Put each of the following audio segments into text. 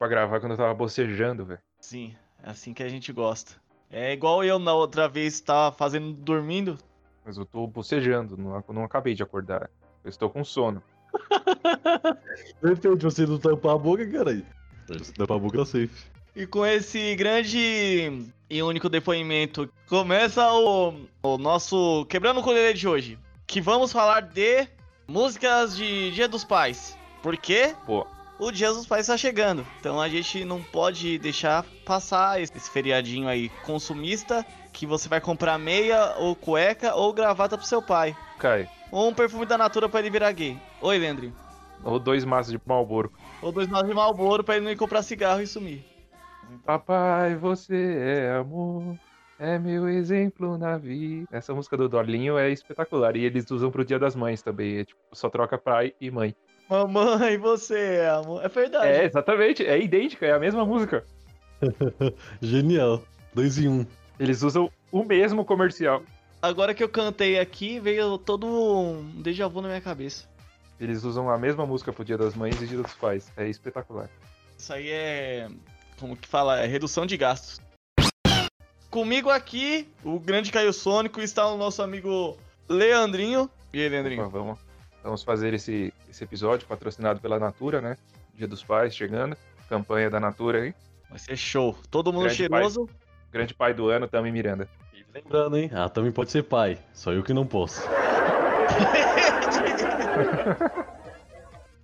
Pra gravar quando eu tava bocejando, velho. Sim, é assim que a gente gosta. É igual eu na outra vez tava fazendo dormindo. Mas eu tô bocejando, não, não acabei de acordar. Eu estou com sono. Depende, você não tampar a boca, caralho. Se tampar a boca, tá safe. E com esse grande e único depoimento, começa o, o nosso Quebrando o Colher de hoje. Que vamos falar de músicas de Dia dos Pais. Por quê? Pô, O Dia dos Pais está chegando. Então a gente não pode deixar passar esse feriadinho aí consumista. Que você vai comprar meia, ou cueca, ou gravata pro seu pai. cai. Ou um perfume da Natura pra ele virar gay. Oi, Leandrinho. Ou dois maços de Malboro. Ou dois maços de Malboro pra ele não ir comprar cigarro e sumir. Papai, você é amor. É meu exemplo na vida. Essa música do Dolinho é espetacular. E eles usam pro Dia das Mães também. É, tipo, só troca pai e mãe. Mamãe, você é amor. É verdade. É, exatamente. É idêntica, é a mesma música. Genial. Dois em um. Eles usam o mesmo comercial. Agora que eu cantei aqui, veio todo um déjà vu na minha cabeça. Eles usam a mesma música pro Dia das Mães e Dia dos Pais. É espetacular. Isso aí é. Como que fala? É redução de gastos. Comigo aqui, o grande Caio Sônico, está o nosso amigo Leandrinho. E aí, Leandrinho? Opa, vamos, vamos fazer esse, esse episódio patrocinado pela Natura, né? Dia dos Pais chegando. Campanha da Natura aí. Vai ser show. Todo mundo Grande cheiroso. Grande pai do ano, Tami Miranda. E lembrando, hein? Ah, também pode ser pai. Só eu que não posso.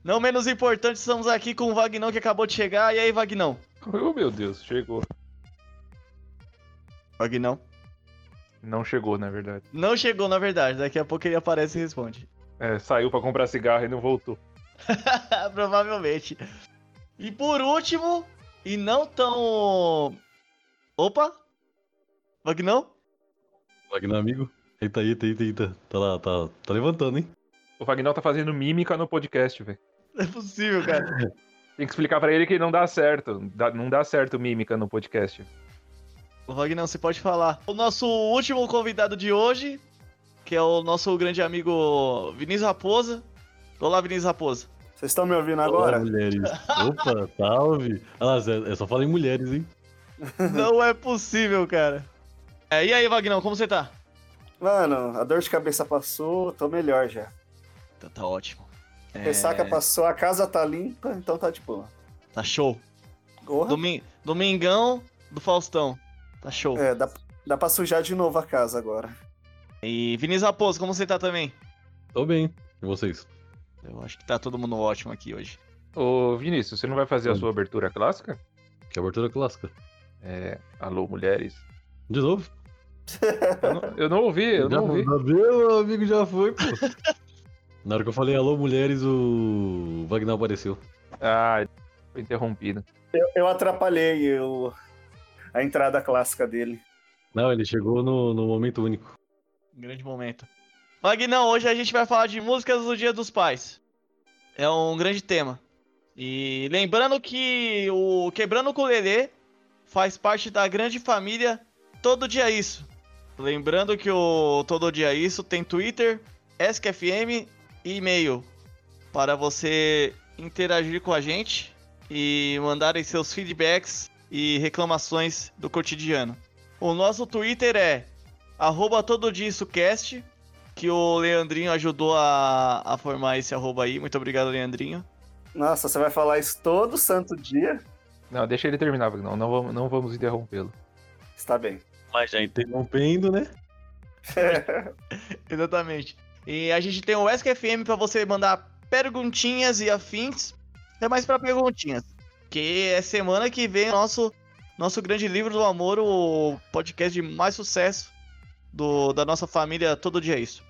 Não menos importante, estamos aqui com o Vagnão que acabou de chegar. E aí, Vagnão? Oh, meu Deus, chegou. Vagnão? Não chegou, na verdade. Não chegou, na verdade. Daqui a pouco ele aparece e responde. É, saiu pra comprar cigarro e não voltou. Provavelmente. E por último, e não tão. Opa! Vagnão? Wagner, amigo. Eita, eita, eita, eita. Tá lá, tá, tá levantando, hein? O Vagnão tá fazendo mímica no podcast, velho. Não é possível, cara. Tem que explicar pra ele que não dá certo. Dá- não dá certo mímica no podcast. O Vagnão, você pode falar. O nosso último convidado de hoje, que é o nosso grande amigo Vinícius Raposa. Olá, Vinícius Raposa. Vocês estão me ouvindo Olá, agora? mulheres. Opa, salve. Ah, lá, Zé, é só falar em mulheres, hein? Não é possível, cara. É, e aí, Vagnão, como você tá? Mano, a dor de cabeça passou, tô melhor já. Tá, tá ótimo. É, Ressaca passou, a casa tá limpa, então tá de boa. Tá show. Domingão do Faustão. Tá show. É, dá, dá pra sujar de novo a casa agora. E Vinícius Raposo, como você tá também? Tô bem. E vocês? Eu acho que tá todo mundo ótimo aqui hoje. Ô, Vinícius, você não vai fazer a Hum. sua abertura clássica? Que abertura clássica. É. Alô, mulheres. De novo? Eu não, eu não ouvi, eu já, não ouvi. já Meu amigo já foi, pô. Na hora que eu falei alô, mulheres, o Wagner apareceu. Ah, foi interrompido. Eu, eu atrapalhei o, a entrada clássica dele. Não, ele chegou no, no momento único. Grande momento. Magnão, hoje a gente vai falar de músicas do Dia dos Pais. É um grande tema. E lembrando que o Quebrando o Ukulele faz parte da grande família Todo Dia Isso. Lembrando que o Todo Dia Isso tem Twitter, ESC-FM e e-mail para você interagir com a gente e mandarem seus feedbacks e reclamações do cotidiano. O nosso Twitter é arroba todo dia isso cast, que o Leandrinho ajudou a, a formar esse arroba aí. Muito obrigado, Leandrinho. Nossa, você vai falar isso todo santo dia? Não, deixa ele terminar, não, não vamos, não vamos interrompê-lo. Está bem. Mas já interrompendo, né? Exatamente. E a gente tem o ESC-FM para você mandar perguntinhas e afins. É mais para perguntinhas. Que é semana que vem o nosso, nosso grande livro do amor, o podcast de mais sucesso do, da nossa família Todo Dia é Isso.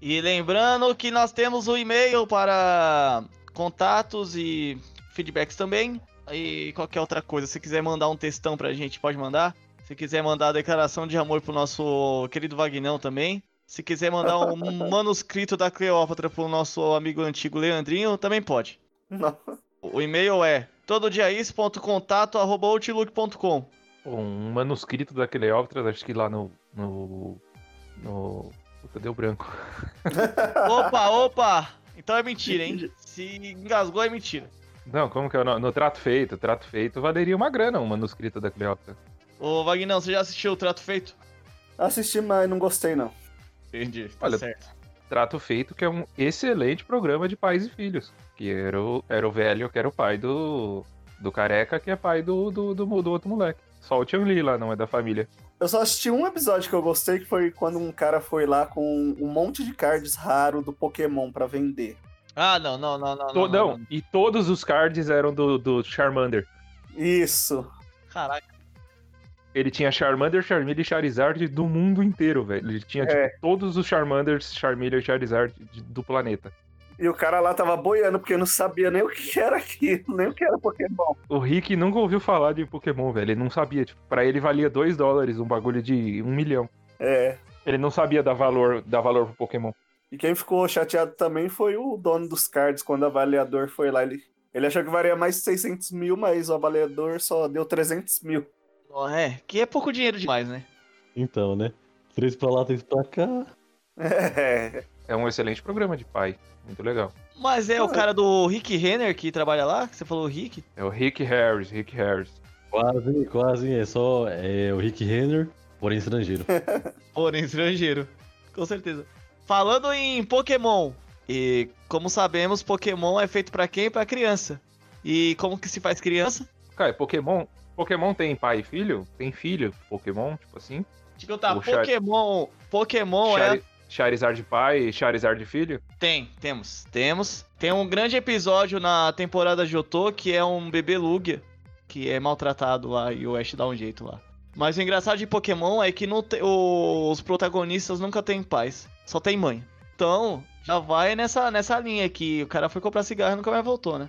E lembrando que nós temos o e-mail para contatos e feedbacks também. E qualquer outra coisa, se quiser mandar um textão pra gente, pode mandar. Se quiser mandar a declaração de amor pro nosso querido Vagnão também. Se quiser mandar um manuscrito da Cleópatra pro nosso amigo antigo Leandrinho, também pode. Não. O e-mail é tododiaís.contato.outlook.com Um manuscrito da Cleópatra, acho que lá no. no. No. Puta, deu branco. Opa, opa! Então é mentira, hein? Se engasgou é mentira. Não, como que é o nome? No Trato Feito. Trato Feito valeria uma grana um manuscrito da Cleópatra. Ô, Vagnão, você já assistiu o Trato Feito? Assisti, mas não gostei, não. Entendi, tá Olha, certo. Trato Feito, que é um excelente programa de pais e filhos. Que era o, era o velho, que era o pai do, do careca, que é pai do, do, do, do outro moleque. Só o Tian Li lá, não é da família. Eu só assisti um episódio que eu gostei, que foi quando um cara foi lá com um monte de cards raro do Pokémon pra vender. Ah, não, não, não, não. To- não, não, e todos os cards eram do, do Charmander. Isso. Caraca. Ele tinha Charmander, Charmeleon e Charizard do mundo inteiro, velho. Ele tinha, É. tipo, todos os Charmanders, Charmeleon e Charizard do planeta. E o cara lá tava boiando, porque não sabia nem o que era aquilo, nem o que era Pokémon. O Rick nunca ouviu falar de Pokémon, velho. Ele não sabia. Tipo, pra ele valia 2 dólares, um bagulho de um milhão. É. Ele não sabia dar valor, dar valor pro Pokémon. E quem ficou chateado também foi o dono dos cards, quando o avaliador foi lá. Ele, ele achou que valia mais de 600 mil, mas o avaliador só deu 300 mil. É, que é pouco dinheiro demais, né? Então, né? Três pra lá, três pra cá. É. É um excelente programa de pai. Muito legal. Mas é o cara do Rick Renner que trabalha lá? Que você falou Rick? É o Rick Harris, Rick Harris. Quase, quase. É só é, o Rick Renner, porém estrangeiro. Porém, estrangeiro. Com certeza. Falando em Pokémon, e como sabemos, Pokémon é feito pra quem? Pra criança. E como que se faz criança? Cara, Pokémon. Pokémon tem pai e filho? Tem filho, Pokémon, tipo assim. Deixa eu contar, O Char- Pokémon. Pokémon é. Chari- Charizard pai e Charizard filho? Tem, temos, temos. Tem um grande episódio na temporada de Jotô que é um bebê Lugia, que é maltratado lá e o Ash dá um jeito lá. Mas o engraçado de Pokémon é que não te- o- os protagonistas nunca têm pais, só tem mãe. Então, já vai nessa, nessa linha que o cara foi comprar cigarro e nunca mais voltou, né?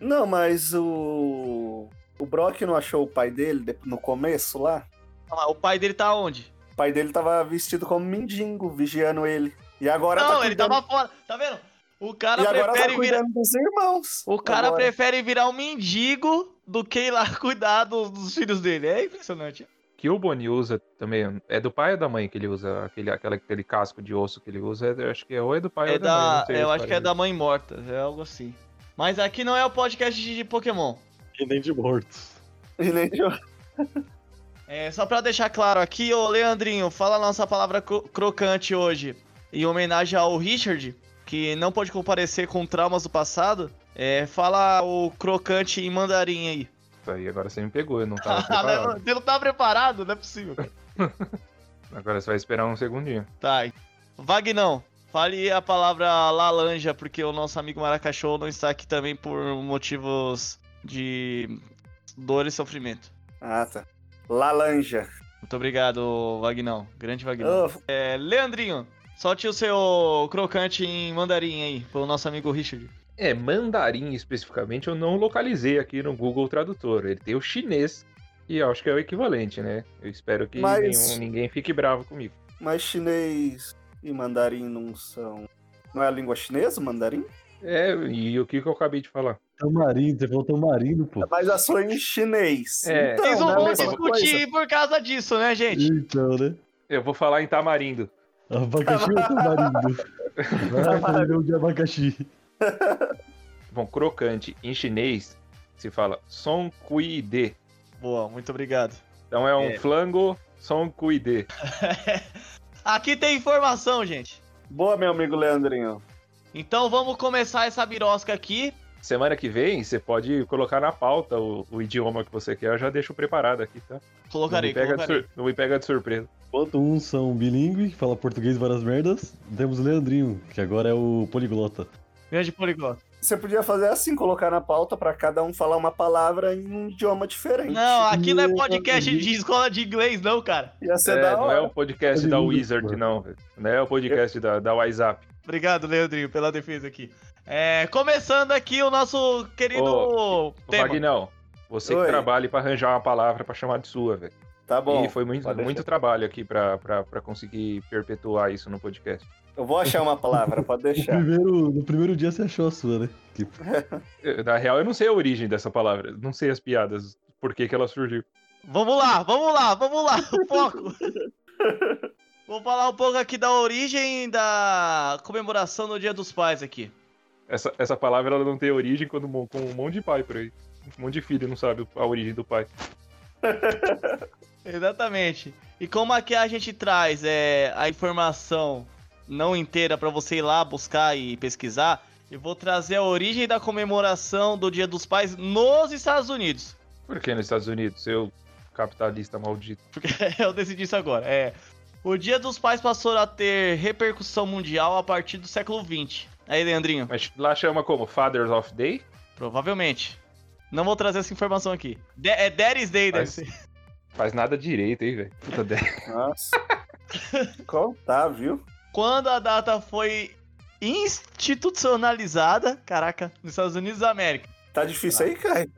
Não, mas o. O Brock não achou o pai dele de- no começo lá? Ah, O pai dele tá onde? O pai dele tava vestido como mendigo, vigiando ele. E agora não, tá ele cuidando... tava fora, tá vendo? O cara E agora tá prefere virar. cuidando dos irmãos. O cara Agora. prefere virar um mendigo do que ir lá cuidar dos, dos filhos dele. É impressionante. Que o Bonnie usa também. É do pai ou da mãe que ele usa? Aquele, aquela, aquele casco de osso que ele usa? é- eu acho que é ou é do pai É ou da mãe. da, sei a eu acho que é da mãe morta, é algo assim. Mas aqui não é o podcast de, de Pokémon. E nem de mortos. E nem de- É, só pra deixar claro aqui, ô Leandrinho, fala a nossa palavra cro- crocante hoje. Em homenagem ao Richard, que não pôde comparecer com traumas do passado. É, fala o crocante em mandarim aí. Isso aí agora você me pegou, eu não tava preparado. Você não tá preparado? Não é possível. Agora você vai esperar um segundinho. Tá. Vagnão, fale a palavra laranja, porque o nosso amigo Maracachou não está aqui também por motivos de dor e sofrimento. Ah, tá. Lalanja. Muito obrigado, Vagnão. Grande Vagnão. Oh, É, Leandrinho, solte o seu crocante em mandarim aí, pro nosso amigo Richard. É, mandarim especificamente eu não localizei aqui no Google Tradutor. Ele tem o chinês, e eu acho que é o equivalente, né? Eu espero que Mas- nenhum- ninguém fique bravo comigo. mas chinês e mandarim não são. Não é a língua chinesa, mandarim? É, e o que, que eu acabei de falar? Tamarindo, você falou tamarindo, pô. Mas a sua é em chinês. É. Então, Vocês não não é vão discutir por causa disso, né, gente? Então, né? Eu vou falar em tamarindo. Abacaxi ou tamarindo? Vai, caminhão de abacaxi. Bom, crocante em chinês se fala soncuide. Boa, muito obrigado. Então é um É. flango soncuide. Aqui tem informação, gente. Boa, meu amigo Leandrinho. Então vamos começar essa birosca aqui. Semana que vem você pode colocar na pauta o, o idioma que você quer, eu já deixo preparado aqui, tá? Colocarei, não, me pega sur- não me pega de surpresa. Enquanto uns são bilíngue, que fala português várias merdas, temos o Leandrinho, que agora é o poliglota. Grande poliglota. Você podia fazer assim, colocar na pauta pra cada um falar uma palavra em um idioma diferente. Não, aqui não é podcast de escola de inglês, não, cara. Ia ser É, da não é o podcast da Wizard, não. Não é o podcast da, da WhatsApp. Obrigado, Leandrinho, pela defesa aqui. É, começando aqui o nosso querido Ô, tema. Vagnão, você Oi. que trabalha pra arranjar uma palavra pra chamar de sua, velho. Tá bom. E foi muito, muito deixar. trabalho aqui pra conseguir perpetuar isso no podcast. Eu vou achar uma palavra, pode No deixar. primeiro, no primeiro dia você achou a sua, né? Eu- Na real, eu não sei a origem dessa palavra. Não sei as piadas, por que, que ela surgiu. Vamos lá, vamos lá, vamos lá, foco. Vou falar um pouco aqui da origem da comemoração do Dia dos Pais aqui. Essa, essa palavra ela não tem origem quando com um monte de pai por aí. Um monte de filho não sabe a origem do pai. Exatamente. E como aqui a gente traz é, a informação não inteira pra você ir lá buscar e pesquisar, eu vou trazer a origem da comemoração do Dia dos Pais nos Estados Unidos. Por que nos Estados Unidos? Eu, capitalista maldito. Porque eu decidi isso agora. É, o Dia dos Pais passou a ter repercussão mundial a partir do século XX. Aí, Leandrinho, Mas lá chama como? Fathers of Day? provavelmente. Não vou trazer essa informação aqui. De é Daddy's Day, deve Mas- ser. Faz nada direito, hein, velho? Puta ideia. Nossa. Contar, viu? Quando a data foi institucionalizada, caraca, nos Estados Unidos da América. Tá difícil aí, Caio.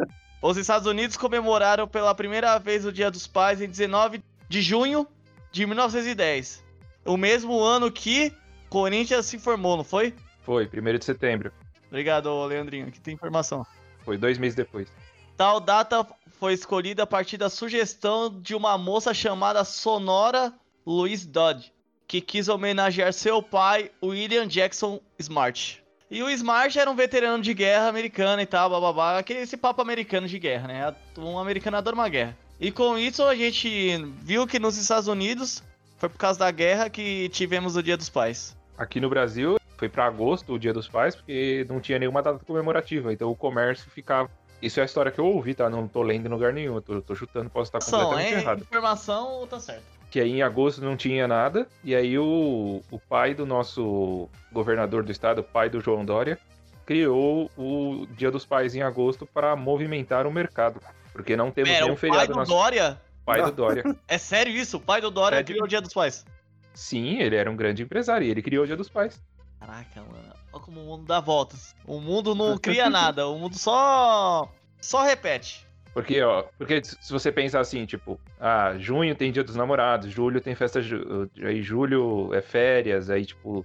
Os Estados Unidos comemoraram pela primeira vez o Dia dos Pais em 19 de junho de 1910. O mesmo ano que Corinthians se formou, não foi? Foi, 1 de setembro. Obrigado, Leandrinho, aqui tem informação. Foi dois meses depois. Tal data foi escolhida a partir da sugestão de uma moça chamada Sonora Louise Dodd, que quis homenagear seu pai, William Jackson Smart. E o Smart era um veterano de guerra americana e tal, bababá, aquele esse papo americano de guerra, né? Um americano adora uma guerra. E com isso a gente viu que nos Estados Unidos foi por causa da guerra que tivemos o Dia dos Pais. Aqui no Brasil, foi pra agosto o Dia dos Pais, porque não tinha nenhuma data comemorativa. Então o comércio ficava. Isso é a história que eu ouvi, tá? Não tô lendo em lugar nenhum, tô, tô chutando, posso estar completamente é errado. informação, tá certo. Que aí em agosto não tinha nada, e aí o, o pai do nosso governador do estado, o pai do João Dória, criou o Dia dos Pais em agosto para movimentar o mercado. Porque não temos Pera, nenhum o pai feriado do nosso. Dória? pai do Dória. É sério isso? O pai do Dória Sério? criou o Dia dos Pais? Sim, ele era um grande empresário e ele criou o Dia dos Pais. Caraca, mano. Olha como o mundo dá voltas. O mundo não cria nada, o mundo só. só repete. Porque, ó, porque se você pensar assim, tipo, ah, junho tem dia dos namorados, julho tem festa, ju- aí julho é férias, aí tipo,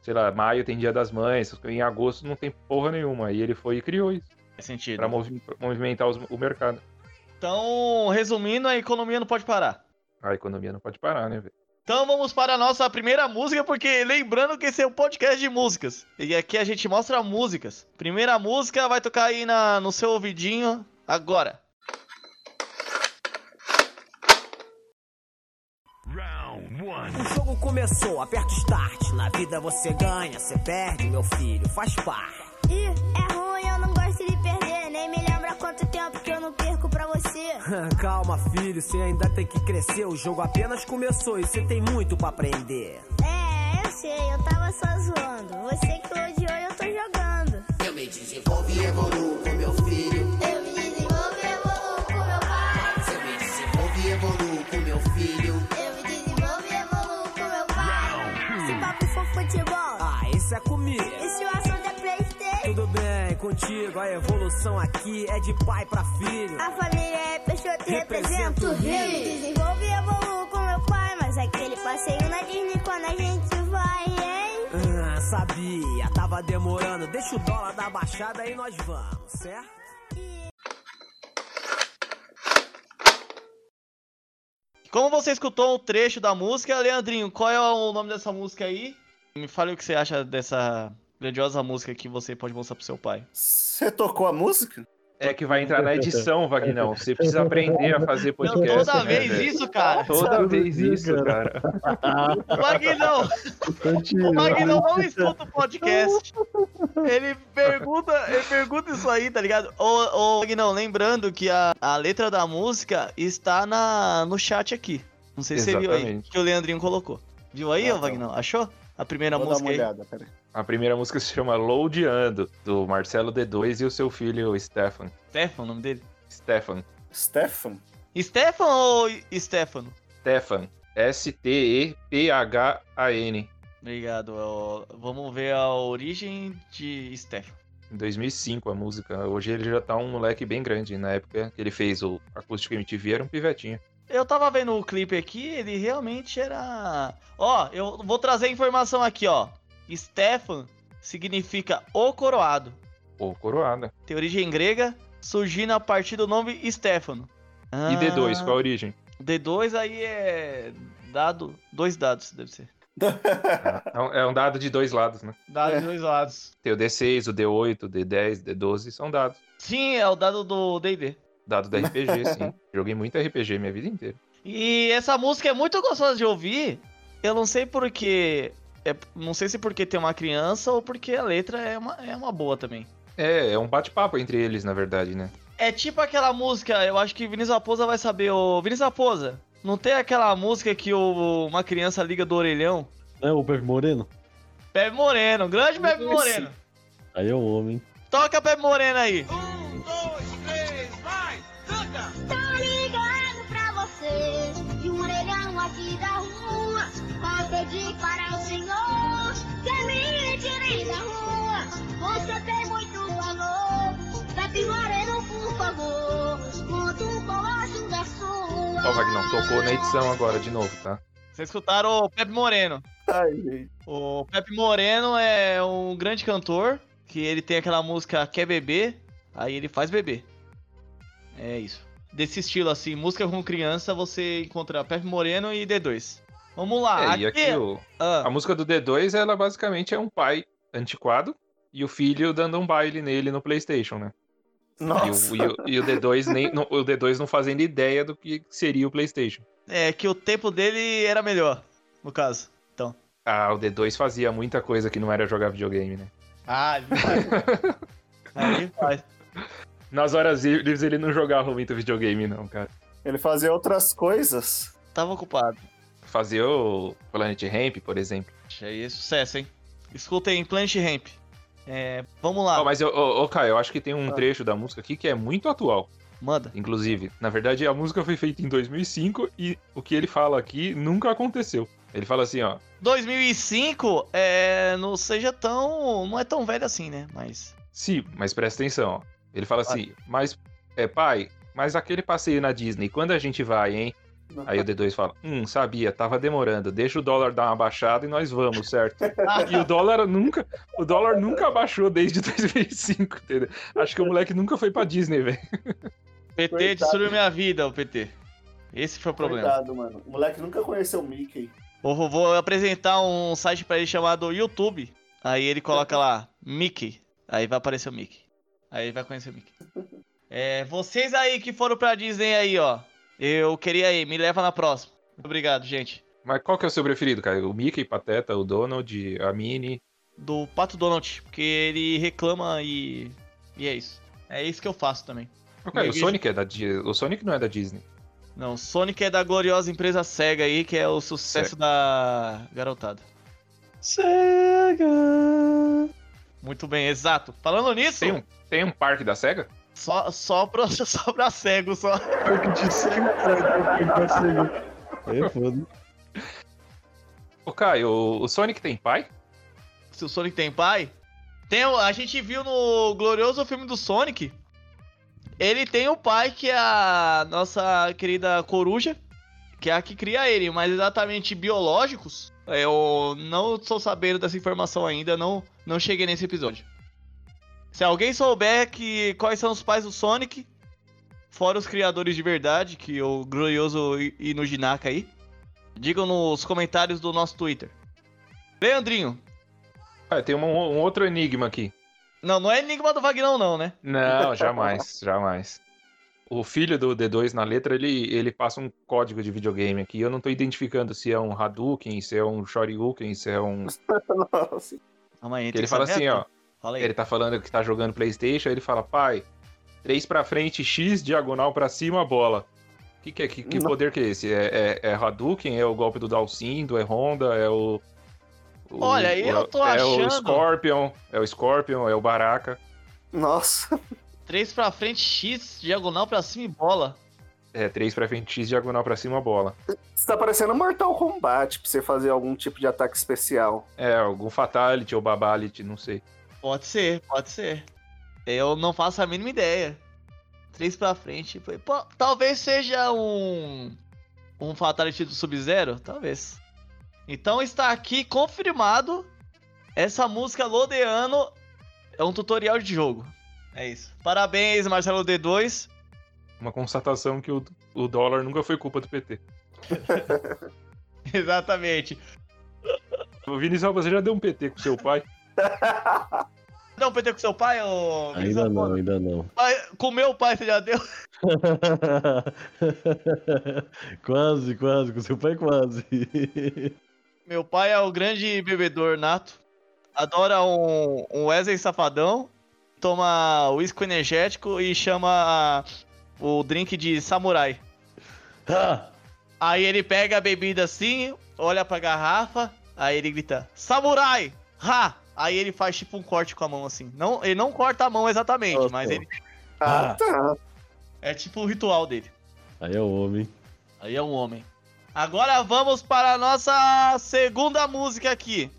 sei lá, maio tem dia das mães, em agosto não tem porra nenhuma. Aí ele foi e criou isso, Faz sentido. pra movi- pra movimentar os- o mercado. Então, resumindo, a economia não pode parar. A economia não pode parar, né, velho? Então vamos para a nossa primeira música, porque lembrando que esse é um podcast de músicas. E aqui a gente mostra músicas. Primeira música vai tocar aí na, no seu ouvidinho agora. O jogo começou, aperta o start. Na vida você ganha, você perde, meu filho, faz parte. Ih, Calma, filho, você ainda tem que crescer. O jogo apenas começou e você tem muito pra aprender. É, eu sei, eu tava só zoando. Você que odiou, eu tô jogando. Eu me desenvolvo e evoluo com meu filho. Eu me desenvolvo e evoluo com meu pai. Eu me desenvolvo e evoluo com meu filho. Eu me desenvolvo e evoluo com meu pai. Se papo for futebol, Ah, isso é comigo. Contigo, a evolução aqui é de pai pra filho. A família é Peixoto e Represento represento o Rio. Eu me desenvolvo e evoluo com meu pai. Mas aquele passeio na Disney quando a gente vai, hein? Ah, sabia, tava demorando. Deixa o dólar da baixada e nós vamos, certo? Como você escutou um trecho da música, Leandrinho, qual é o nome dessa música aí? Me fale o que você acha dessa grandiosa música que você pode mostrar pro seu pai. Você tocou a música? É que vai entrar na edição, Vagnão. Você precisa aprender a fazer Não, podcast. toda né, vez velho? isso, cara. Toda vez isso, cara. O Magnão, o Magnão não escuta o podcast. Ele pergunta, ele pergunta isso aí, tá ligado? Ô, ô Magnão, lembrando que a, a letra da música está na, no chat aqui. Não sei se você viu aí, Exatamente. que o Leandrinho colocou. Viu aí, Ah, ô tá. Magnão? Achou? A primeira Vou dar uma música aí. olhada, peraí. A primeira música se chama Loadando, do Marcelo D2 e o seu filho Stefan. Stefan, o nome dele? Stefan. Stefan? Stefan ou Stefano? Stefan. S-T-E-P-H-A-N. Obrigado. ó. Vamos ver a origem de Stefan. Em 2005 a música. Hoje ele já tá um moleque bem grande. Na época que ele fez o Acústico MTV era um pivetinho. Eu tava vendo o clipe aqui, ele realmente era. Ó, eu vou trazer informação aqui, ó. Stefan significa o coroado. Pô, coroada. Tem origem grega, surgindo a partir do nome Stefano. E D2, qual a Ah, origem? D2 aí é dado, dois dados, deve ser. É um, é um dado de dois lados, né? Dado É. dos dois lados. Tem o D6, o D8, o D10, o D12, são dados. Sim, é o dado do D&D. Dado da RPG, sim. Joguei muito RPG minha vida inteira. E essa música é muito gostosa de ouvir. Eu não sei porque. É, não sei se porque tem uma criança ou porque a letra é uma, é uma boa também. É, é um bate-papo entre eles, na verdade, né? É tipo aquela música, eu acho que Vinícius Raposa vai saber. O Vinícius Raposa, não tem aquela música que o, uma criança liga do orelhão? É o Pepe Moreno? Pepe Moreno, grande Pepe Esse. Moreno. Aí é um homem. Toca Pepe Moreno aí. Tô ligando pra vocês de um orelhão aqui da rua. Vou pedir para Ó, Vagnão, tocou na edição agora de novo, tá? Vocês escutaram o Pepe Moreno. Ai, gente. O Pepe Moreno é um grande cantor, que ele tem aquela música Quer Beber, aí ele faz beber. É isso. Desse estilo assim, música com criança, você encontra Pepe Moreno e D2. Vamos lá. É, e aqui o- Ah, a música do D2, ela basicamente é um pai antiquado e o filho dando um baile nele no PlayStation, né? E Nossa. o, e o- e o D2 nem, não- o D2 não fazendo ideia do que seria o PlayStation. é que o tempo dele era melhor, no caso. Então. Ah, o D2 fazia muita coisa que não era jogar videogame, né? Ah, ele faz. Ah, ele faz. Nas horas livres ele não jogava muito videogame, não, cara. Ele fazia outras coisas. Tava ocupado. Fazia o Planet Ramp, por exemplo. Aí é sucesso, hein? Escutem Planet Ramp. É, vamos lá, Ó, mas, ô, ô, Caio, eu acho que tem um Ah. trecho da música aqui que é muito atual. manda. Inclusive, na verdade, a música foi feita em 2005 e o que ele fala aqui nunca aconteceu. Ele fala assim, ó. 2005 é, não seja tão. Não é tão velho assim, né? Mas. Sim, mas presta atenção, ó. Ele fala assim, mas, é, pai, mas aquele passeio na Disney, quando a gente vai, hein? Aí o D2 fala, hum, sabia, tava demorando, deixa o dólar dar uma baixada e nós vamos, certo? E o dólar nunca, o dólar nunca baixou desde 2005, entendeu? Acho que o moleque nunca foi pra Disney, velho. PT Coitado. destruiu minha vida, o PT. Esse foi o problema. Coitado, mano. O moleque nunca conheceu o Mickey. Vou, vou apresentar um site pra ele chamado YouTube. Aí ele coloca lá, Mickey. Aí vai aparecer o Mickey. Aí vai conhecer o Mickey. É, vocês aí que foram pra Disney aí, ó. Eu queria ir, me leva na próxima. Muito obrigado, gente. Mas qual que é o seu preferido, cara? O Mickey, Pateta, o Donald, a Minnie? Do Pato Donald, porque ele reclama e. E é isso. É isso que eu faço também. Ô, Caio, o Sonic é da Di- O Sonic não é da Disney. Não, Sonic é da gloriosa empresa SEGA aí, que é o sucesso Sega. da garotada. Sega! Muito bem, exato. Falando nisso, Tem um, tem um parque da SEGA? Só, só, pra, só pra cego, só. Parque de cara. Parque de Sega. É foda. Ô, Caio, o, Sonic tem pai? Se o Sonic tem pai. Tem, a gente viu no glorioso filme do Sonic. Ele tem o pai que é a nossa querida coruja, que é a que cria ele, mas exatamente biológicos. Eu não estou sabendo dessa informação ainda, não, não cheguei nesse episódio. Se alguém souber que quais são os pais do Sonic, fora os criadores de verdade, que o glorioso Inuji Naka aí, digam nos comentários do nosso Twitter. Leandrinho, Ah, tem um, um outro enigma aqui. Não, não é Enigma do Vagnão, não, né? Não, jamais, jamais. O filho do D2 na letra, ele, ele passa um código de videogame aqui. Eu não tô identificando se é um Hadouken, se é um Shoryuken, se é um. Nossa. Calma aí, ele fala assim, ó. Fala aí. Ele tá falando que tá jogando PlayStation, aí ele fala, pai, 3 pra frente, X, diagonal pra cima, bola. Que, que, é- que, que poder que é esse? É, é, é Hadouken? É o golpe do Dalcindo? É Honda? É o. o- Olha, o- eu tô É o achando- Scorpion? É o Scorpion? É o Baraka? Nossa. 3 pra frente, X, diagonal pra cima e bola. É, 3 pra frente, X, diagonal pra cima, bola. Isso tá parecendo Mortal Kombat pra você fazer algum tipo de ataque especial. É, algum Fatality ou Babality, não sei. Pode ser, pode ser. Eu não faço a mínima ideia. 3 pra frente. Pô, talvez seja um. Um Fatality do Sub-Zero? Talvez. Então está aqui confirmado. Essa música Lodeano é um tutorial de jogo. É isso. Parabéns, Marcelo D2. Uma constatação que o, o dólar nunca foi culpa do PT. Exatamente. O Vinícius, você já deu um PT com seu pai? Um PT com seu pai, ô... Ainda não, ainda não. Pai, com meu pai você já deu? quase, quase, com seu pai quase. Meu pai é o grande bebedor nato. Adora um, um Wesley Safadão. Toma uísque energético e chama o drink de samurai. Ah, Aí ele pega a bebida assim, olha pra garrafa, aí ele grita, Samurai! Ha! Aí ele faz tipo um corte com a mão assim. Não, ele não corta a mão exatamente, Nossa. mas ele Ah, tá. é tipo o ritual dele. aí é o homem. Aí é um homem. Agora vamos para a nossa segunda música aqui.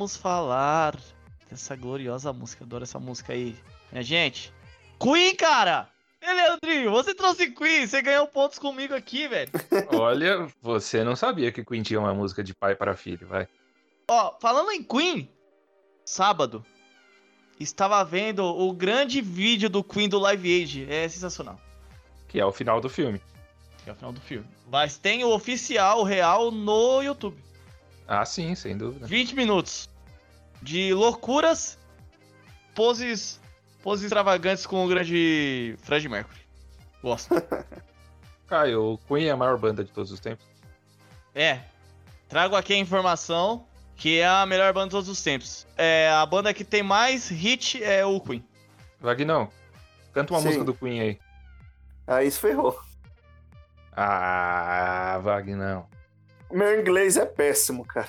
Vamos falar dessa gloriosa música. Adoro essa música aí. Minha gente. Queen, cara! Ei, Leandrinho, você trouxe Queen. Você ganhou pontos comigo aqui, velho. Olha, você não sabia que Queen tinha uma música de pai para filho, vai. Ó, falando em Queen, sábado, estava vendo o grande vídeo do Queen do Live Age. É sensacional. Que é o final do filme. Que é o final do filme. Mas tem o oficial, o real, no YouTube. Ah, sim, sem dúvida. 20 minutos de loucuras, poses, poses extravagantes com o grande Fred Mercury. Gosto. Caio, o Queen é a maior banda de todos os tempos. É, trago aqui a informação que é a melhor banda de todos os tempos. É a banda que tem mais hit é o Queen. Vagnão, canta uma Sim. música do Queen aí. Aí se ferrou. Ah, Vagnão. Meu inglês é péssimo, cara.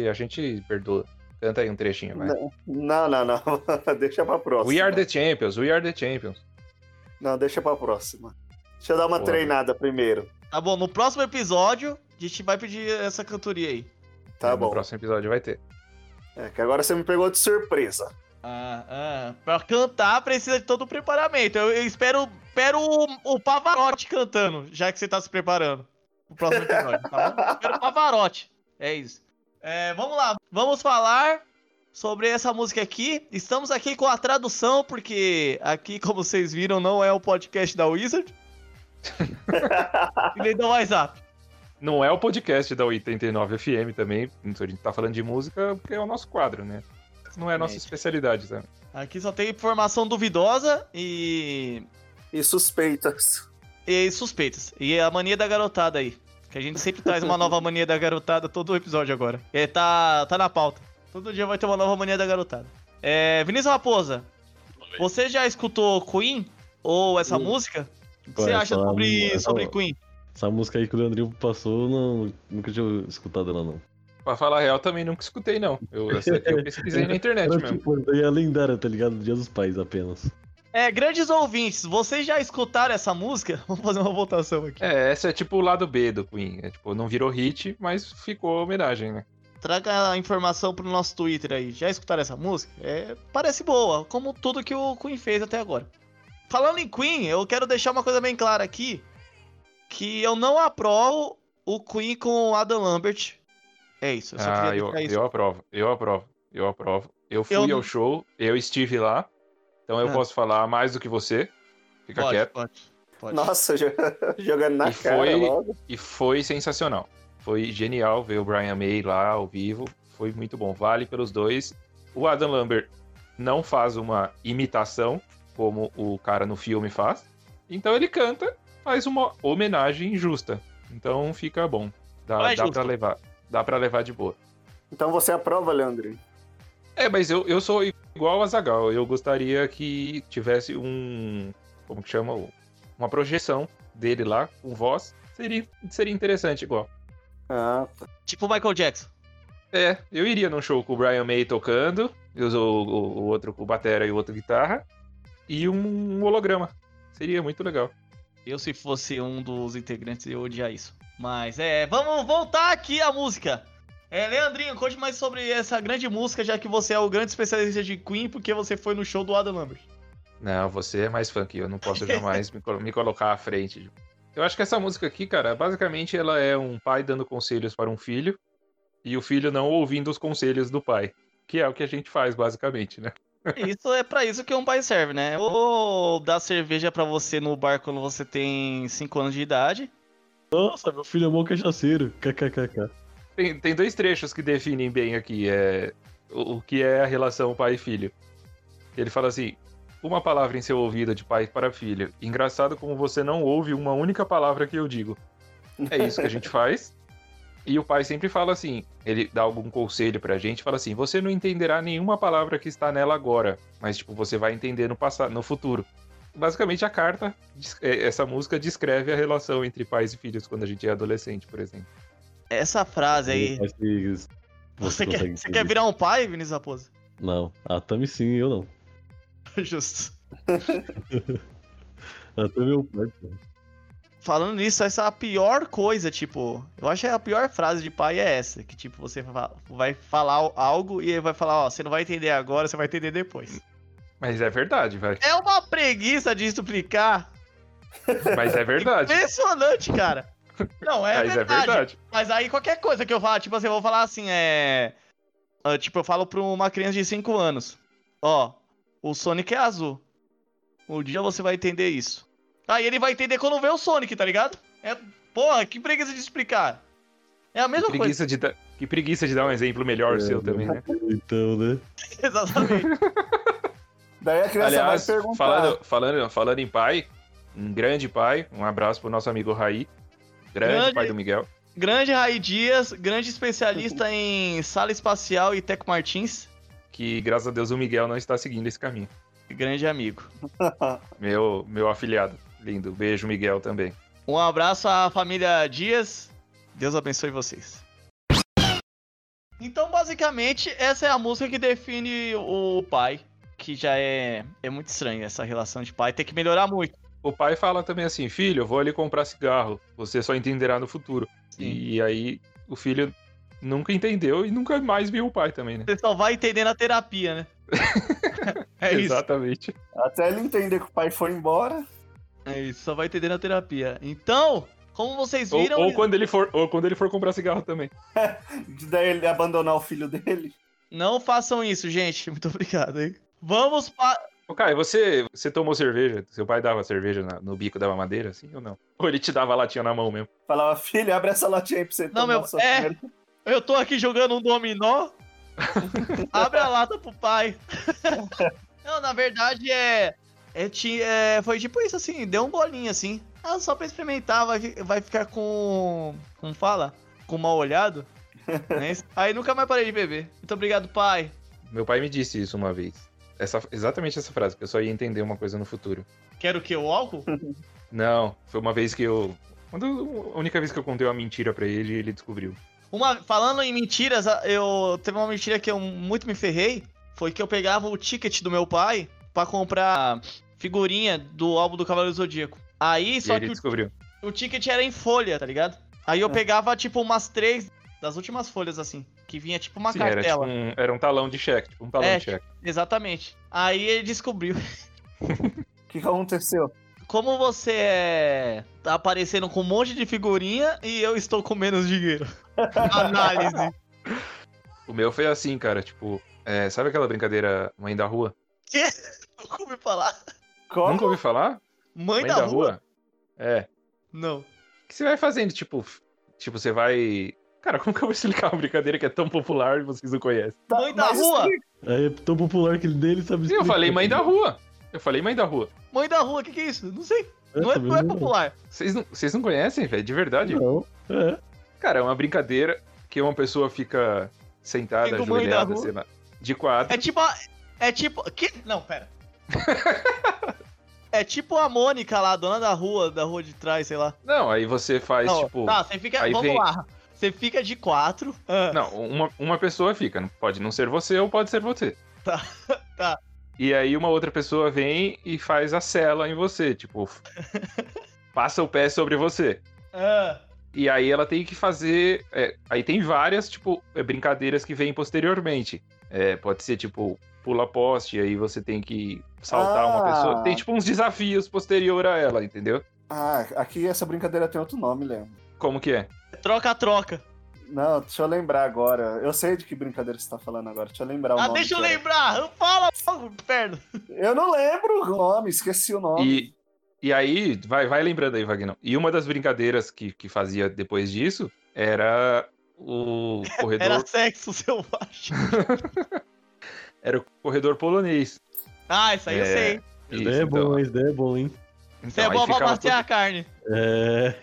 E a gente perdoa. Canta aí um trechinho, vai. Não, não, não. deixa pra próxima. We are the champions, we are the champions. Não, deixa pra próxima. Deixa eu dar uma Boa. treinada primeiro. Tá bom, no próximo episódio a gente vai pedir essa cantoria aí. Tá no bom. próximo episódio vai ter. É que agora você me pegou de surpresa. Ah, ah, pra cantar precisa de todo o preparamento. Eu, eu espero, espero o, o Pavarotti cantando, já que você tá se preparando pro próximo episódio, tá bom? Espero o Pavarotti. É isso. É, vamos lá, vamos falar sobre essa música aqui. Estamos aqui com a tradução, porque aqui, como vocês viram, não é o podcast da Wizard. e nem do WhatsApp. Não é o podcast da 89 FM também. A gente tá falando de música porque é o nosso quadro, né? Não é a nossa especialidade também. Aqui só tem informação duvidosa e E suspeitas. e suspeitas. E a mania da garotada aí. Que a gente sempre traz uma nova mania da garotada todo episódio agora. É, tá, tá na pauta. Todo dia vai ter uma nova mania da garotada. É, Vinícius Raposa, você já escutou Queen? Ou essa Hum. música? O que você acha essa- sobre, essa- sobre Queen? Essa música aí que o Leandrinho passou, não, nunca tinha escutado ela, não. Pra falar a real, também nunca escutei, não. Eu, essa aqui eu pesquisei na internet mesmo. tipo, aí é lendária, tá ligado? Dia dos Pais apenas. É, grandes ouvintes, vocês já escutaram essa música? Vamos fazer uma votação aqui. É, essa é tipo o lado B do Queen. É, tipo, não virou hit, mas ficou homenagem, né? Traga a informação pro nosso Twitter aí. Já escutaram essa música? É, parece boa, como tudo que o Queen fez até agora. Falando em Queen, eu quero deixar uma coisa bem clara aqui. Que eu não aprovo o Queen com o Adam Lambert. É isso, eu só Ah, queria eu, isso. eu aprovo, eu aprovo, eu aprovo. Eu fui Eu ao show, eu estive lá, então eu Ah. posso falar mais do que você. Fica pode, quieto. pode, pode. Nossa, jo- jogando na E cara foi- logo. E foi sensacional. Foi genial ver o Brian May lá ao vivo. Foi muito bom. Vale pelos dois. O Adam Lambert não faz uma imitação como o cara no filme faz. Então ele canta, faz uma homenagem justa. Então fica bom. Dá, é dá pra levar. Dá para levar de boa. Então você aprova, Leandro? É, mas eu, eu sou igual a Zagal. Eu gostaria que tivesse um. Como que chama? Uma projeção dele lá, com voz. Seria, seria interessante igual. Ah, Tipo o Michael Jackson. É, eu iria num show com o Brian May tocando, e o, o, o outro com batera e o outro guitarra, e um holograma. Seria muito legal. Eu, se fosse um dos integrantes, eu odiar isso. Mas é, vamos voltar aqui à música. É, Leandrinho, conte mais sobre essa grande música, já que você é o grande especialista de Queen, porque você foi no show do Adam Lambert. Não, você é mais fã que eu, não posso jamais me, me colocar à frente. Eu acho que essa música aqui, cara, basicamente ela é um pai dando conselhos para um filho, e o filho não ouvindo os conselhos do pai. Que é o que a gente faz, basicamente, né? Isso é pra isso que um pai serve, né? Ou dar cerveja pra você no bar quando você tem 5 anos de idade. Nossa, meu filho é bom cachaceiro. KKKK. Tem, tem dois trechos que definem bem aqui é, o, que é a relação pai e filho. Ele fala assim: uma palavra em seu ouvido de pai para filho. Engraçado como você não ouve uma única palavra que eu digo. É isso que a gente faz. E o pai sempre fala assim: ele dá algum conselho pra gente, fala assim: você não entenderá nenhuma palavra que está nela agora, mas tipo, você vai entender no passado, no futuro. Basicamente, a carta, é, essa música descreve a relação entre pais e filhos quando a gente é adolescente, por exemplo. Essa frase aí. Que Você, quer, você quer virar um pai, Vinícius Raposo? Não, a Tami sim, eu não. Justo. A Tami é o pai, pô. Falando nisso, essa é a pior coisa, tipo. Eu acho que a pior frase de pai é essa. Que, tipo, você vai falar algo e ele vai falar, ó, você não vai entender agora, você vai entender depois. Mas é verdade, vai. É uma preguiça de explicar. Mas é verdade. Impressionante, cara. Não, é Mas verdade. é verdade. Mas aí qualquer coisa que eu falar, tipo assim, eu vou falar assim, é. ah, Tipo, eu falo pra uma criança de 5 anos. Ó, o Sonic é azul. Um dia você vai entender isso. Aí ele vai entender quando vê o Sonic, tá ligado? É. Porra, que preguiça de explicar. É a mesma Que coisa. preguiça, de da- que preguiça de dar um exemplo melhor É, seu também, né? Então, né? Exatamente. Daí a criança Aliás, vai perguntar. falando, falando, falando em pai, um grande pai, um abraço pro nosso amigo Raí, grande, Grande. pai do Miguel. grande Raí Dias, grande especialista em sala espacial e Teco Martins. Que graças a Deus o Miguel não está seguindo esse caminho. Grande amigo. Meu, meu afiliado. Lindo. Beijo, Miguel, também. Um abraço à família Dias. Deus abençoe vocês. Então, basicamente, essa é a música que define o pai. Que já é, é muito estranho essa relação de pai. Tem que melhorar muito. O pai fala também assim: filho, eu vou ali comprar cigarro. Você só entenderá no futuro. E aí o filho nunca entendeu e nunca mais viu o pai também, né? Você só vai entender na terapia, né? é isso. Exatamente. Até ele entender que o pai foi embora. É isso, só vai entender na terapia. Então, como vocês Ou, viram. ou quando ele for, ou quando ele for comprar cigarro também. Daí ele abandonar o filho dele. Não façam isso, gente. Muito obrigado, hein? Vamos para. Ô, Caio, você, você tomou cerveja? Seu pai dava cerveja na- no bico da mamadeira, assim ou não? Ou ele te dava a latinha na mão mesmo? Falava, filho, abre essa latinha aí pra você Não, tomar meu, sua é. Eu tô aqui jogando um dominó. Abre a lata pro pai. Não, na verdade é. é, é, foi tipo isso assim, deu um bolinho assim. Ah, só pra experimentar, vai, vai ficar com. Como fala? Com mal olhado. né? Aí nunca mais parei de beber. Muito obrigado, pai. Meu pai me disse isso uma vez. Essa, exatamente essa frase, que eu só ia entender uma coisa no futuro. Quero o que? O álcool? Não, foi uma vez que eu. Quando, a única vez que eu contei uma mentira pra ele, ele descobriu. Uma, falando em mentiras, eu teve uma mentira que eu muito me ferrei. Foi que eu pegava o ticket do meu pai pra comprar figurinha do álbum do Cavaleiro do Zodíaco. Aí, E só ele que o, descobriu. o ticket era em folha, tá ligado? Aí eu É. pegava, tipo, umas três das últimas folhas, assim. Que vinha, tipo, uma Sim, era, tipo cartela. um, era um talão de cheque, tipo um talão É, de cheque. Exatamente. Aí ele descobriu. O que, aconteceu? Como você é... tá aparecendo com um monte de figurinha e eu estou com menos dinheiro. Análise. O meu foi assim, cara, tipo, é, sabe aquela brincadeira Mãe da Rua? Que? Nunca ouvi falar. Como? Nunca ouvi falar? Mãe, da, rua? É. Não. O que você vai fazendo? Tipo, tipo, você vai. Cara, como que eu vou explicar uma brincadeira que é tão popular e vocês não conhecem? Tá, Mãe da mas rua? É tão popular que ele dele sabe Sim, eu falei Mãe da Rua. Eu falei Mãe da Rua. Mãe da rua, o que, que é isso? Não sei. É, Não é, não é popular. Vocês não, vocês não conhecem, velho? De verdade? Não. É. Cara, é uma brincadeira que uma pessoa fica sentada, Fica o Mãe da ajoelhada, Rua? sei lá, de quatro. É tipo. a- É tipo. Que? Não, pera. é tipo a Mônica lá, dona da rua, da rua de trás, sei lá. Não, aí você faz, Não, tipo. Tá, você fica. aí Vamos vem- lá. Você fica de quatro. ah, Não, uma, uma pessoa fica. não- Pode não ser você ou pode ser você. Tá, tá. E aí uma outra pessoa vem e faz a cela em você, tipo. passa o pé sobre você. ah. E aí ela tem que fazer. é, aí tem várias, tipo, é, brincadeiras que vêm posteriormente. É, pode ser, tipo, pula poste, aí você tem que saltar uma Ah. pessoa. Tem, tipo, uns desafios posterior a ela, entendeu? Ah, aqui essa brincadeira tem outro nome, lembro. Como que é? Troca-troca. Não, deixa eu lembrar agora. Eu sei de que brincadeira você tá falando agora. Deixa eu lembrar o Ah, nome. deixa eu era. lembrar. Fala logo, perna. Eu não lembro o nome, esqueci o nome. E, e aí, vai, vai lembrando aí, Vagnão. E uma das brincadeiras que, que fazia depois disso era o corredor. Era sexo selvagem. Era o corredor polonês. Ah, isso aí eu É, sei. Esse Isso, daí é bom, então. daí é bom, hein? Então, é bom pra ficava bater a todo, carne. É.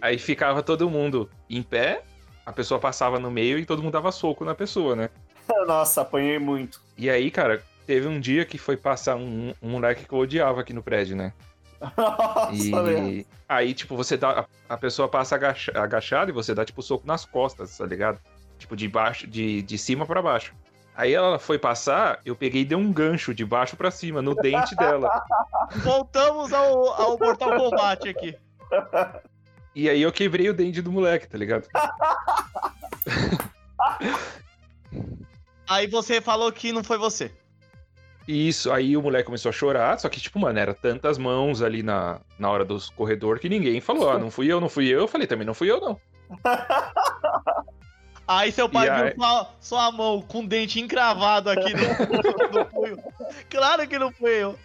aí ficava todo mundo em pé, a pessoa passava no meio e todo mundo dava soco na pessoa, né? Nossa, apanhei muito. E aí, cara, teve um dia que foi passar um, um moleque que eu odiava aqui no prédio, né? Nossa, velho. E aí, tipo, você dá. A pessoa passa agacha- agachada e você dá, tipo, soco nas costas, tá ligado? Tipo, de baixo, de, de cima pra baixo. Aí ela foi passar, eu peguei e dei um gancho de baixo pra cima, no dente dela. Voltamos ao, ao Mortal Kombat aqui. E aí eu quebrei o dente do moleque, tá ligado? Aí você falou que não foi você. Isso, aí o moleque começou a chorar, só que, tipo, mano, era tantas mãos ali na, na hora dos corredor que ninguém falou, ah, não fui eu, não fui eu. Eu falei, também não fui eu, não. Aí seu pai E aí- viu sua, sua mão com o dente encravado aqui no, no punho. Claro que não fui eu.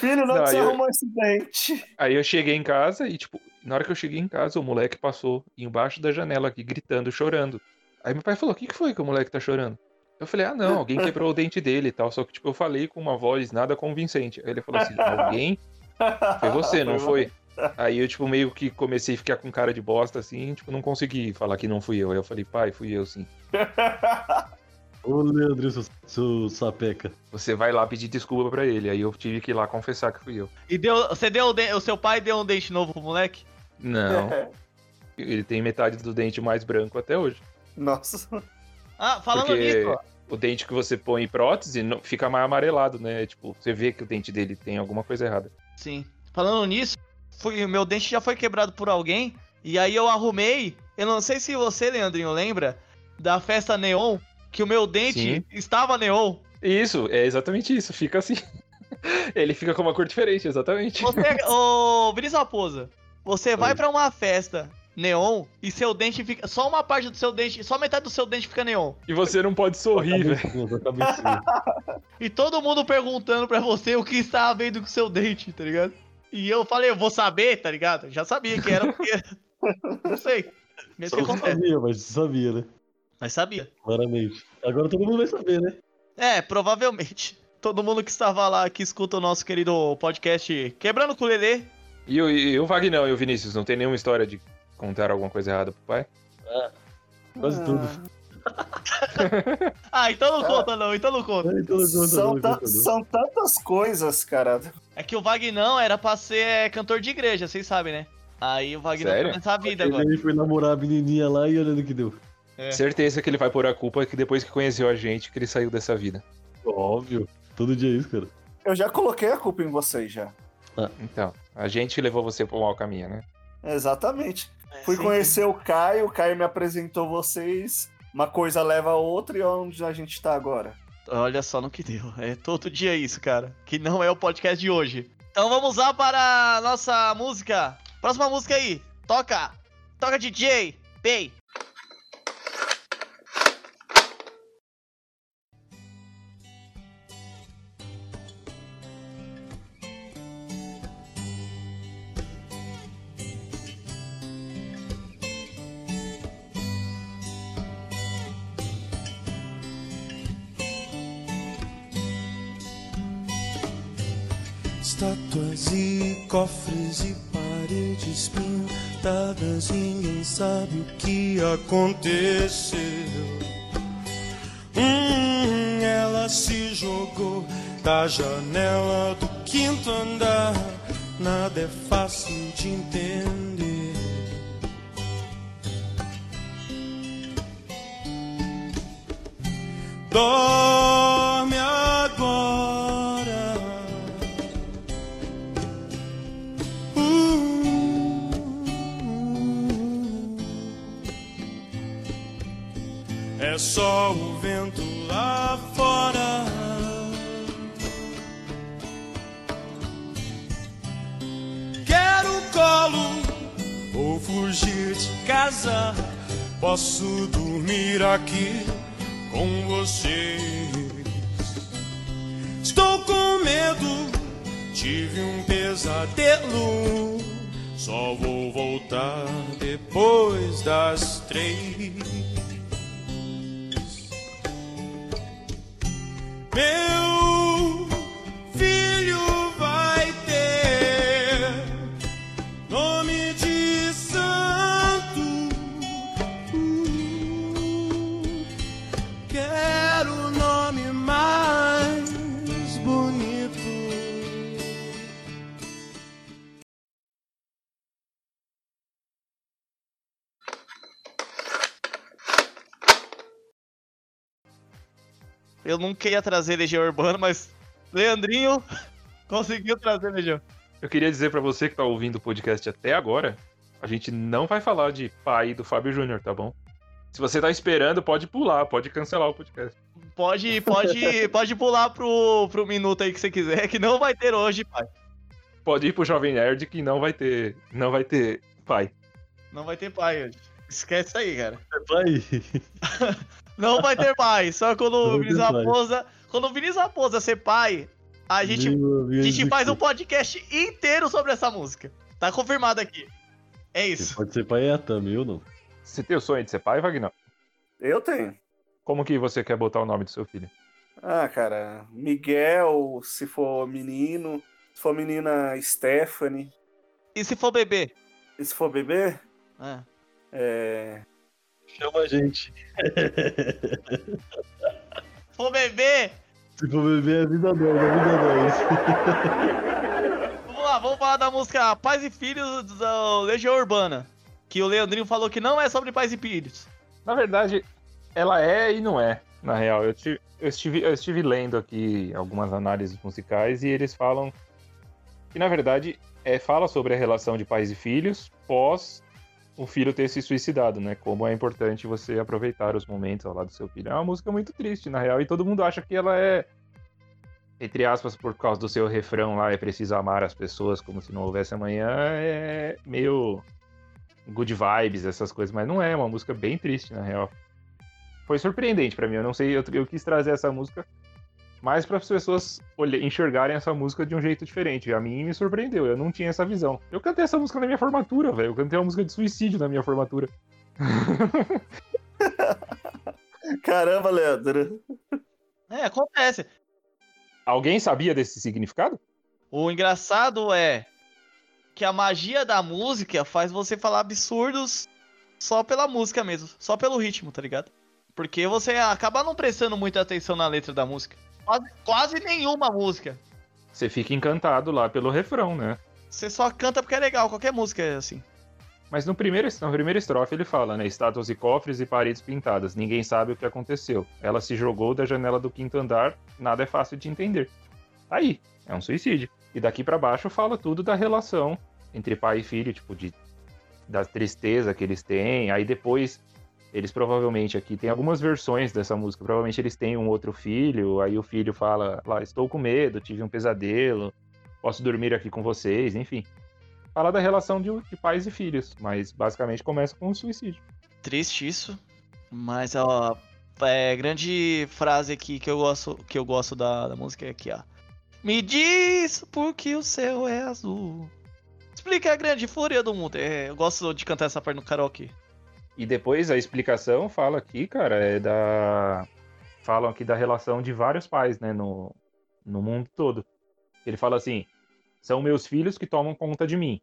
Filho, não, Não, você eu- arrumou esse dente. Aí eu cheguei em casa e, tipo, na hora que eu cheguei em casa, o moleque passou embaixo da janela aqui, gritando, chorando. Aí meu pai falou: O que, que foi que o moleque tá chorando? Eu falei: Ah, não, alguém quebrou o dente dele e tal. Só que, tipo, eu falei com uma voz nada convincente. Aí ele falou assim: Alguém? Foi você, não foi? Aí eu, tipo, meio que comecei a ficar com cara de bosta, assim, tipo, não consegui falar que não fui eu. Aí eu falei: Pai, fui eu sim. Ô, Leandro, seu, seu sapeca. Você vai lá pedir desculpa pra ele. Aí eu tive que ir lá confessar que fui eu. E deu, você deu o, de- o seu pai deu um dente novo pro moleque? Não, ele tem metade do dente mais branco até hoje. Nossa. Ah, falando Porque nisso, ó. o dente que você põe em prótese não- fica mais amarelado, né? Tipo, você vê que o dente dele tem alguma coisa errada. Sim. Falando nisso, fui, meu dente já foi quebrado por alguém. E aí eu arrumei. Eu não sei se você, Leandrinho, lembra da festa neon. Que o meu dente Sim. estava neon. Isso, é exatamente isso, fica assim. Ele fica com uma cor diferente, exatamente. Você, ô, Brisa Raposa, você vai Oi. pra uma festa neon e seu dente fica. Só uma parte do seu dente, só metade do seu dente fica neon. E você não pode sorrir, velho. E todo mundo perguntando pra você o que estava vendo com o seu dente, tá ligado? E eu falei, eu vou saber, tá ligado? Já sabia que era porque. não sei. Mas Só que não acontece. sabia, mas sabia, né? Mas sabia. Claramente. Agora todo mundo vai saber, né? É, provavelmente. Todo mundo que estava lá, que escuta o nosso querido podcast Quebrando com o Lelê. E o, e o Vagnão e o Vinícius, não tem nenhuma história de contar alguma coisa errada pro pai? Quase tudo. Ah, então não conta não, então não conta. É, então não conta, São, não, ta- conta, não. são tantas coisas, cara. É que o Vagnão era pra ser é, cantor de igreja, vocês sabem, né? Aí o Vagnão Sério? tá nessa vida Ele agora. aí foi namorar a menininha lá e olha no que deu. É. Certeza que ele vai pôr a culpa que depois que conheceu a gente, que ele saiu dessa vida. Óbvio. Todo dia é isso, cara. Eu já coloquei a culpa em vocês já. Então, a gente levou você pro mau caminho, né? Exatamente. Fui Sim. conhecer o Caio, o Caio me apresentou vocês. Uma coisa leva a outra e onde a gente tá agora? Olha só no que deu. É todo dia isso, cara. Que não é o podcast de hoje. Então vamos lá para a nossa música. Próxima música aí. Toca. Toca DJ. Bem. Cofres e paredes pintadas, ninguém sabe o que aconteceu. Hum, ela se jogou da janela do quinto andar, nada é fácil de entender. Dorme É só o vento lá fora. Quero colo, vou fugir de casa. Posso dormir aqui com vocês. Estou com medo, tive um pesadelo. Só vou voltar depois das três. Meu Eu nunca ia trazer Legião Urbana, mas Leandrinho conseguiu trazer Legião. Eu queria dizer pra você que tá ouvindo o podcast até agora, a gente não vai falar de pai do Fábio Júnior, tá bom? Se você tá esperando, pode pular, pode cancelar o podcast. Pode, pode, pode pular pro, pro minuto aí que você quiser, que não vai ter hoje, pai. Pode ir pro Jovem Nerd que não vai ter, não vai ter pai. Não vai ter pai hoje. Esquece aí, cara. Pai, Não vai ter pai. Só quando o Vinícius. Raposa. Quando o Vinícius Raposa ser pai, a gente, a gente faz um podcast inteiro sobre essa música. Tá confirmado aqui. É isso. Pode ser pai é também, ou não? Você tem o sonho de ser pai, Wagner? Eu tenho. Como que você quer botar o nome do seu filho? Ah, cara, Miguel, se for menino. Se for menina, Stephanie. E se for bebê? E se for bebê, É. é. Chama a gente. Se for bebê, Se for beber, é vida nós, é vida nós. vamos lá, vamos falar da música Pais e Filhos da Legião Urbana. Que o Leandrinho falou que não é sobre pais e filhos. Na verdade, ela é e não é, na real. Eu, ti- eu estive, eu estive lendo aqui algumas análises musicais e eles falam que, na verdade, é, fala sobre a relação de pais e filhos pós o filho ter se suicidado, né? Como é importante você aproveitar os momentos ao lado do seu filho. É uma música muito triste, na real, e todo mundo acha que ela é, entre aspas, por causa do seu refrão lá, é preciso amar as pessoas como se não houvesse amanhã, é meio good vibes, essas coisas, mas não é, é uma música bem triste, na real. Foi surpreendente pra mim, eu não sei, eu, eu quis trazer essa música mais para as pessoas enxergarem essa música de um jeito diferente. A mim me surpreendeu, eu não tinha essa visão. Eu cantei essa música na minha formatura, velho, eu cantei uma música de suicídio na minha formatura. Caramba, Leandro. É, acontece. Alguém sabia desse significado? O engraçado é que a magia da música faz você falar absurdos só pela música mesmo, só pelo ritmo, tá ligado? Porque você acaba não prestando muita atenção na letra da música. Quase, quase nenhuma música. Você fica encantado lá pelo refrão, né? Você só canta porque é legal, qualquer música é assim. Mas no primeiro, na primeira estrofe ele fala, né? Estátuas e cofres e paredes pintadas. Ninguém sabe o que aconteceu. Ela se jogou da janela do quinto andar. Nada é fácil de entender. tá aí, é um suicídio. E daqui pra baixo fala tudo da relação entre pai e filho, tipo, de, da tristeza que eles têm. Aí depois, eles provavelmente aqui tem algumas versões dessa música. Provavelmente eles têm um outro filho, aí o filho fala lá, estou com medo, tive um pesadelo, posso dormir aqui com vocês, enfim. Fala da relação de, de pais e filhos, mas basicamente começa com um suicídio. Triste isso. Mas a é, grande frase aqui que eu gosto, que eu gosto da, da música é aqui, ó. Me diz por que o céu é azul. Explica a grande fúria do mundo. É, eu gosto de cantar essa parte no karaokê. E depois a explicação fala aqui, cara, é da. Falam aqui da relação de vários pais, né, no, no mundo todo. Ele fala assim: são meus filhos que tomam conta de mim.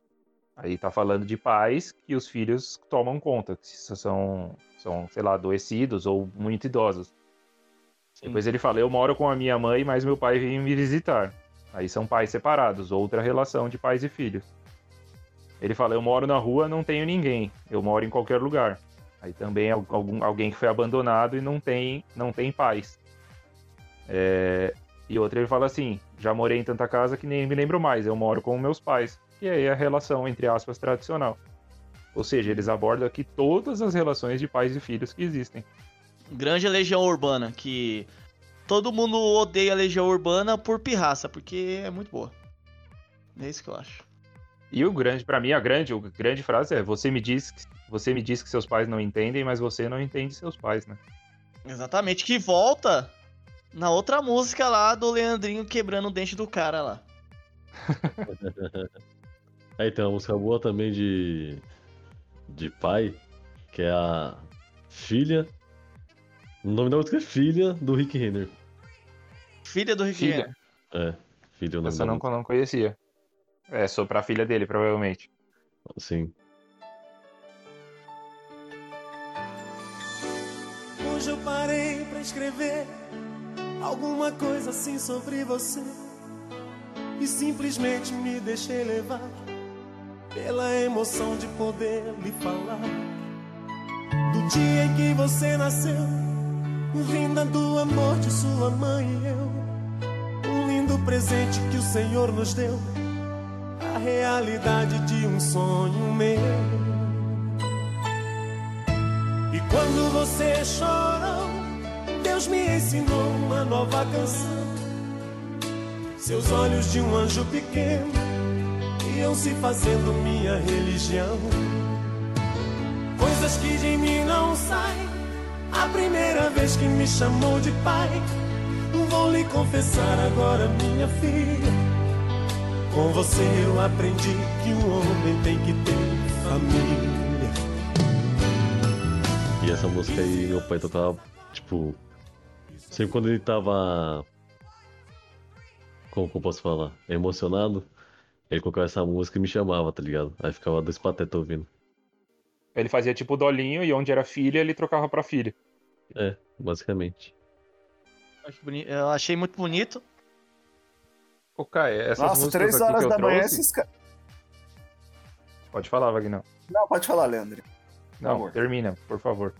Aí tá falando de pais que os filhos tomam conta, que são, são sei lá, adoecidos ou muito idosos. Sim. Depois ele fala: eu moro com a minha mãe, mas meu pai vem me visitar. Aí são pais separados, outra relação de pais e filhos. Ele fala: Eu moro na rua, não tenho ninguém. Eu moro em qualquer lugar. Aí também algum, alguém que foi abandonado e não tem, não tem paz. É, e outra ele fala assim: Já morei em tanta casa que nem me lembro mais. Eu moro com meus pais. E aí a relação, entre aspas, tradicional. Ou seja, eles abordam aqui todas as relações de pais e filhos que existem. Grande Legião Urbana, que todo mundo odeia a Legião Urbana por pirraça, porque é muito boa. É isso que eu acho. E o grande, para mim, a grande, a grande frase é: você me diz, você me diz que seus pais não entendem, mas você não entende seus pais, né? Exatamente, que volta na outra música lá do Leandrinho quebrando o dente do cara lá. Aí tem uma música boa também de de pai, que é a filha. O nome da música é Filha do Rick Renner. Filha do Rick Filha. Renner. É, filha é o nome Essa não, não conhecia. É, sou pra filha dele, provavelmente. Sim. Hoje eu parei pra escrever alguma coisa assim sobre você e simplesmente me deixei levar pela emoção de poder lhe falar do dia em que você nasceu, vinda do amor de sua mãe e eu, um lindo presente que o Senhor nos deu, realidade de um sonho meu. E quando você chorou, Deus me ensinou uma nova canção. Seus olhos de um anjo pequeno iam se fazendo minha religião. Coisas que de mim não saem. A primeira vez que me chamou de pai, vou lhe confessar agora, minha filha. Com você eu aprendi que um homem tem que ter família. E essa música aí, meu pai tocava, tipo. Sempre quando ele tava. Como que eu posso falar? Emocionado, ele colocava essa música e me chamava, tá ligado? Aí ficava dois patetas ouvindo. Ele fazia tipo o dolinho e onde era filha, ele trocava pra filha. É, basicamente. Eu achei muito bonito. Ô, Kai, essas Nossa, músicas três aqui horas da manhã trouxe... esses caras. Pode falar, Vagnão. Não, pode falar, Leandro. Não, favor. termina, por favor.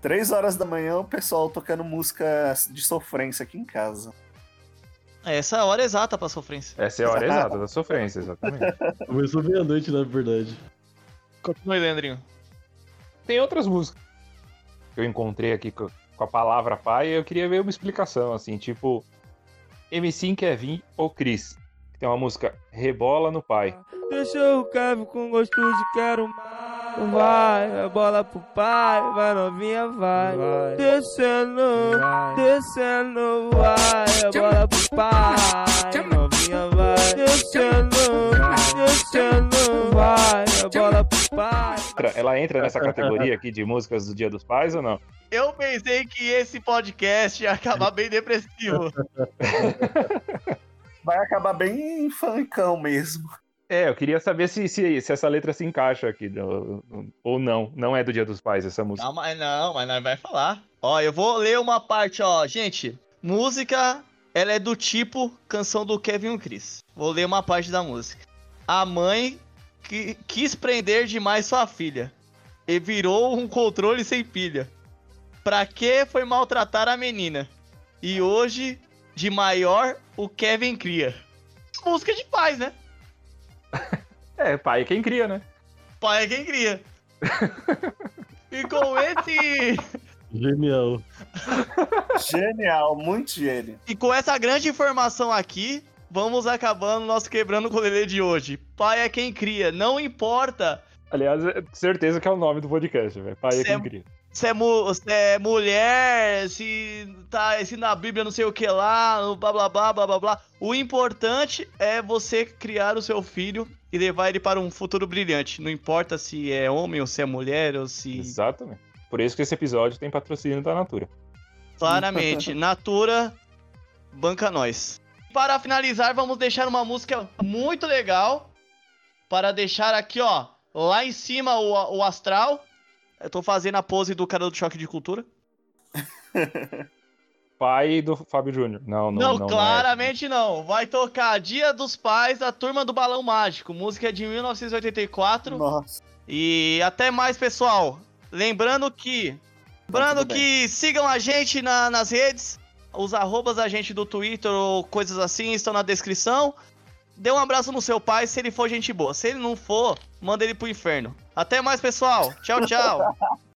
Três horas da manhã o pessoal tocando música de sofrência aqui em casa. Essa é a hora exata pra sofrência. Essa é a hora exata da sofrência, exatamente. Começou meia-noite, na verdade. Continue, Leandrinho. Tem outras músicas que eu encontrei aqui co- com a palavra pai e eu queria ver uma explicação, assim, tipo MC Kevin ou Chris. que Tem uma música Rebola no Pai. Deixou o Kevin com gosto de quero mais. Vai, a bola pro pai, vai novinha, vai. Descendo, descendo, vai, a bola pro pai, novinha, vai. Descendo, descendo, vai, a bola pro pai. Ela entra nessa categoria aqui de músicas do Dia dos Pais ou não? Eu pensei que esse podcast ia acabar bem depressivo. Vai acabar bem funkão mesmo. É, eu queria saber se, se, se essa letra se encaixa aqui, ou não. Não é do Dia dos Pais essa música. Não, mas não, mas nós vai falar. Ó, eu vou ler uma parte, ó. Gente, música, ela é do tipo canção do Kevin e Chris. Vou ler uma parte da música. A mãe que, quis prender demais sua filha e virou um controle sem pilha. Pra que foi maltratar a menina? E hoje de maior o Kevin cria. Música de paz, né? É, pai é quem cria, né? Pai é quem cria. e com esse. Genial. Genial, muito gênio. E com essa grande informação aqui, vamos acabando nosso quebrando com o de hoje. Pai é quem cria, não importa Aliás, é certeza que é o nome do podcast, velho. Pai é quem é- cria. se é, mu- se é mulher, se tá se na Bíblia não sei o que lá, no blá blá blá blá blá blá. O importante é você criar o seu filho e levar ele para um futuro brilhante. Não importa se é homem ou se é mulher ou se. Exatamente. Por isso que esse episódio tem patrocínio da Natura. Claramente, Natura banca nós. Para finalizar, vamos deixar uma música muito legal para deixar aqui, ó, lá em cima o, o astral. Eu tô fazendo a pose do cara do choque de cultura. Pai do Fábio Júnior. Não, não, Não, não. é. claramente não. Vai tocar Dia dos Pais, a Turma do Balão Mágico. Música de 1984. Nossa. E até mais, pessoal. Lembrando que. Lembrando tudo bem. que sigam a gente na- nas redes. Os arrobas da gente do Twitter ou coisas assim estão na descrição. Dê um abraço no seu pai se ele for gente boa. Se ele não for, manda ele pro inferno. Até mais, pessoal. Tchau, tchau.